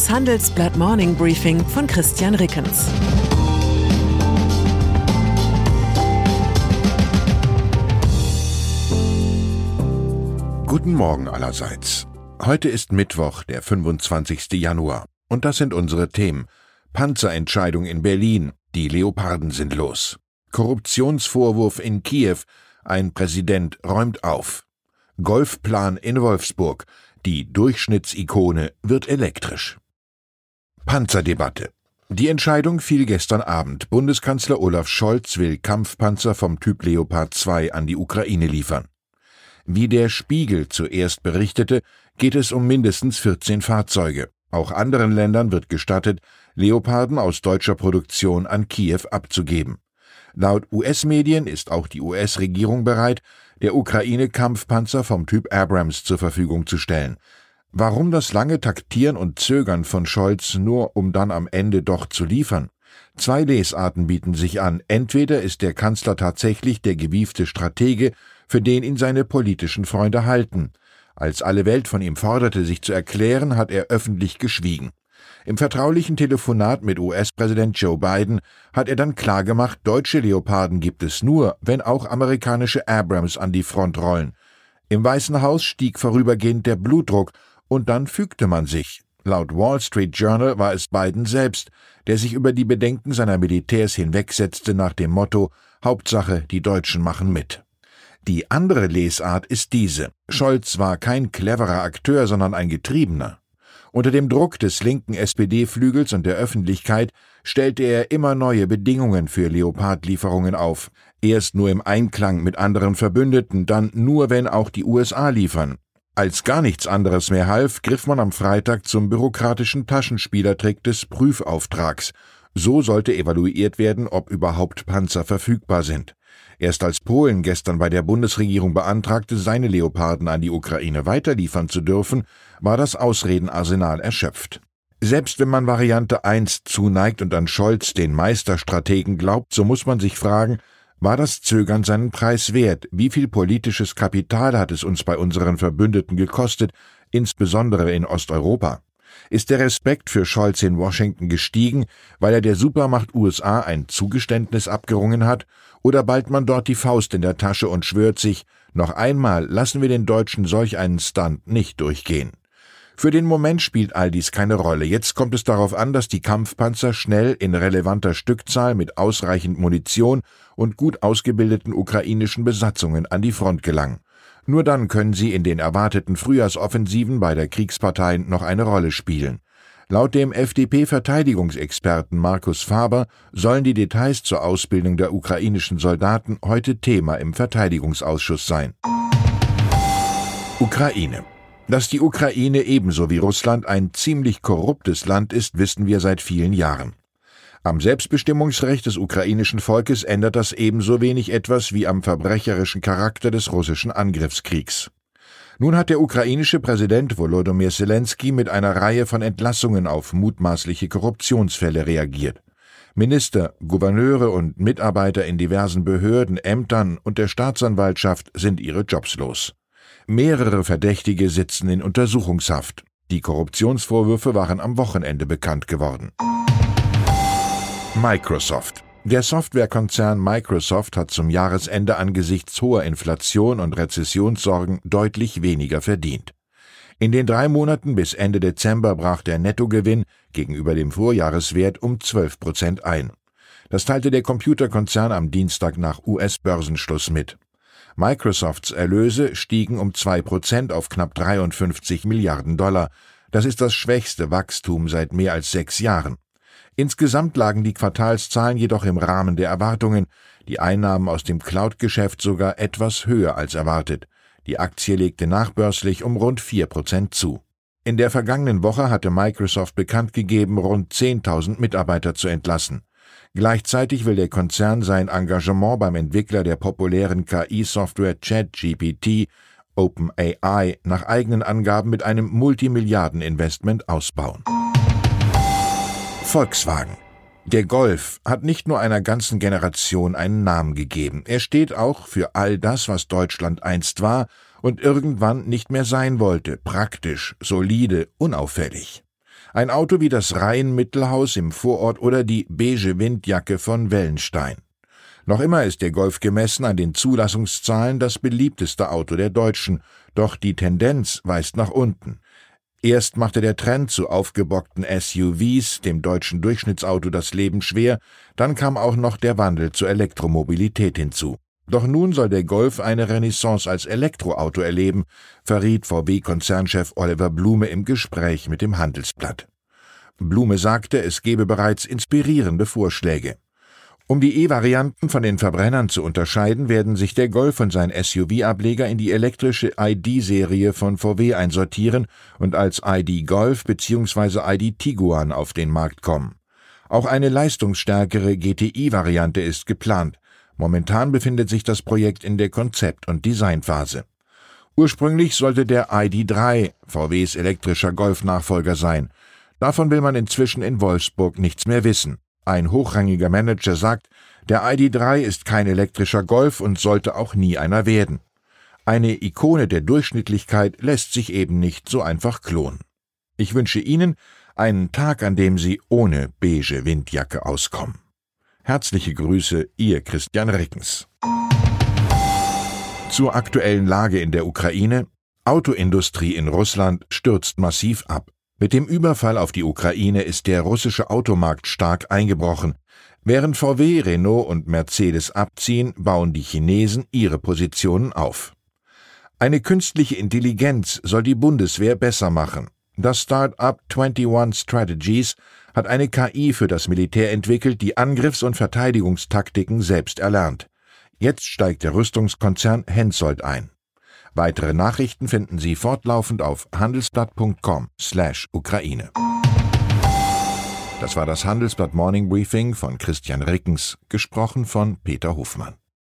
Das Handelsblatt Morning Briefing von Christian Rickens. Guten Morgen allerseits. Heute ist Mittwoch, der 25. Januar. Und das sind unsere Themen. Panzerentscheidung in Berlin. Die Leoparden sind los. Korruptionsvorwurf in Kiew. Ein Präsident räumt auf. Golfplan in Wolfsburg. Die Durchschnittsikone wird elektrisch. Panzerdebatte. Die Entscheidung fiel gestern Abend. Bundeskanzler Olaf Scholz will Kampfpanzer vom Typ Leopard 2 an die Ukraine liefern. Wie der Spiegel zuerst berichtete, geht es um mindestens 14 Fahrzeuge. Auch anderen Ländern wird gestattet, Leoparden aus deutscher Produktion an Kiew abzugeben. Laut US-Medien ist auch die US-Regierung bereit, der Ukraine Kampfpanzer vom Typ Abrams zur Verfügung zu stellen. Warum das lange Taktieren und Zögern von Scholz nur, um dann am Ende doch zu liefern? Zwei Lesarten bieten sich an. Entweder ist der Kanzler tatsächlich der gewiefte Stratege, für den ihn seine politischen Freunde halten. Als alle Welt von ihm forderte, sich zu erklären, hat er öffentlich geschwiegen. Im vertraulichen Telefonat mit US-Präsident Joe Biden hat er dann klargemacht, deutsche Leoparden gibt es nur, wenn auch amerikanische Abrams an die Front rollen. Im Weißen Haus stieg vorübergehend der Blutdruck und dann fügte man sich. Laut Wall Street Journal war es Biden selbst, der sich über die Bedenken seiner Militärs hinwegsetzte nach dem Motto Hauptsache, die Deutschen machen mit. Die andere Lesart ist diese. Scholz war kein cleverer Akteur, sondern ein Getriebener. Unter dem Druck des linken SPD-Flügels und der Öffentlichkeit stellte er immer neue Bedingungen für Leopardlieferungen auf. Erst nur im Einklang mit anderen Verbündeten, dann nur, wenn auch die USA liefern. Als gar nichts anderes mehr half, griff man am Freitag zum bürokratischen Taschenspielertrick des Prüfauftrags. So sollte evaluiert werden, ob überhaupt Panzer verfügbar sind. Erst als Polen gestern bei der Bundesregierung beantragte, seine Leoparden an die Ukraine weiterliefern zu dürfen, war das Ausredenarsenal erschöpft. Selbst wenn man Variante 1 zuneigt und an Scholz, den Meisterstrategen, glaubt, so muss man sich fragen, war das Zögern seinen Preis wert? Wie viel politisches Kapital hat es uns bei unseren Verbündeten gekostet, insbesondere in Osteuropa? Ist der Respekt für Scholz in Washington gestiegen, weil er der Supermacht USA ein Zugeständnis abgerungen hat, oder ballt man dort die Faust in der Tasche und schwört sich, noch einmal lassen wir den Deutschen solch einen Stunt nicht durchgehen? Für den Moment spielt all dies keine Rolle. Jetzt kommt es darauf an, dass die Kampfpanzer schnell in relevanter Stückzahl mit ausreichend Munition und gut ausgebildeten ukrainischen Besatzungen an die Front gelangen. Nur dann können sie in den erwarteten Frühjahrsoffensiven bei der Kriegspartei noch eine Rolle spielen. Laut dem FDP-Verteidigungsexperten Markus Faber sollen die Details zur Ausbildung der ukrainischen Soldaten heute Thema im Verteidigungsausschuss sein. Ukraine dass die Ukraine ebenso wie Russland ein ziemlich korruptes Land ist, wissen wir seit vielen Jahren. Am Selbstbestimmungsrecht des ukrainischen Volkes ändert das ebenso wenig etwas wie am verbrecherischen Charakter des russischen Angriffskriegs. Nun hat der ukrainische Präsident Volodymyr Zelensky mit einer Reihe von Entlassungen auf mutmaßliche Korruptionsfälle reagiert. Minister, Gouverneure und Mitarbeiter in diversen Behörden, Ämtern und der Staatsanwaltschaft sind ihre Jobs los. Mehrere Verdächtige sitzen in Untersuchungshaft. Die Korruptionsvorwürfe waren am Wochenende bekannt geworden. Microsoft. Der Softwarekonzern Microsoft hat zum Jahresende angesichts hoher Inflation und Rezessionssorgen deutlich weniger verdient. In den drei Monaten bis Ende Dezember brach der Nettogewinn gegenüber dem Vorjahreswert um 12 Prozent ein. Das teilte der Computerkonzern am Dienstag nach US-Börsenschluss mit. Microsofts Erlöse stiegen um zwei Prozent auf knapp 53 Milliarden Dollar. Das ist das schwächste Wachstum seit mehr als sechs Jahren. Insgesamt lagen die Quartalszahlen jedoch im Rahmen der Erwartungen, die Einnahmen aus dem Cloud-Geschäft sogar etwas höher als erwartet. Die Aktie legte nachbörslich um rund vier Prozent zu. In der vergangenen Woche hatte Microsoft bekannt gegeben, rund 10.000 Mitarbeiter zu entlassen. Gleichzeitig will der Konzern sein Engagement beim Entwickler der populären KI-Software ChatGPT OpenAI nach eigenen Angaben mit einem Multimilliardeninvestment ausbauen. Volkswagen der Golf hat nicht nur einer ganzen Generation einen Namen gegeben, er steht auch für all das, was Deutschland einst war und irgendwann nicht mehr sein wollte, praktisch, solide, unauffällig. Ein Auto wie das Rhein-Mittelhaus im Vorort oder die beige Windjacke von Wellenstein. Noch immer ist der Golf gemessen an den Zulassungszahlen das beliebteste Auto der Deutschen, doch die Tendenz weist nach unten. Erst machte der Trend zu aufgebockten SUVs dem deutschen Durchschnittsauto das Leben schwer, dann kam auch noch der Wandel zur Elektromobilität hinzu. Doch nun soll der Golf eine Renaissance als Elektroauto erleben, verriet VW-Konzernchef Oliver Blume im Gespräch mit dem Handelsblatt. Blume sagte, es gebe bereits inspirierende Vorschläge. Um die E-Varianten von den Verbrennern zu unterscheiden, werden sich der Golf und sein SUV-Ableger in die elektrische ID-Serie von VW einsortieren und als ID Golf bzw. ID Tiguan auf den Markt kommen. Auch eine leistungsstärkere GTI-Variante ist geplant. Momentan befindet sich das Projekt in der Konzept- und Designphase. Ursprünglich sollte der ID3 VWs elektrischer Golf-Nachfolger sein. Davon will man inzwischen in Wolfsburg nichts mehr wissen. Ein hochrangiger Manager sagt, der ID3 ist kein elektrischer Golf und sollte auch nie einer werden. Eine Ikone der Durchschnittlichkeit lässt sich eben nicht so einfach klonen. Ich wünsche Ihnen einen Tag, an dem Sie ohne beige Windjacke auskommen. Herzliche Grüße, Ihr Christian Rickens. Zur aktuellen Lage in der Ukraine. Autoindustrie in Russland stürzt massiv ab. Mit dem Überfall auf die Ukraine ist der russische Automarkt stark eingebrochen. Während VW, Renault und Mercedes abziehen, bauen die Chinesen ihre Positionen auf. Eine künstliche Intelligenz soll die Bundeswehr besser machen. Das Start-up 21 Strategies hat eine KI für das Militär entwickelt, die Angriffs- und Verteidigungstaktiken selbst erlernt. Jetzt steigt der Rüstungskonzern Hensoldt ein. Weitere Nachrichten finden Sie fortlaufend auf handelsblatt.com/Ukraine. Das war das Handelsblatt Morning Briefing von Christian Rickens, gesprochen von Peter Hofmann.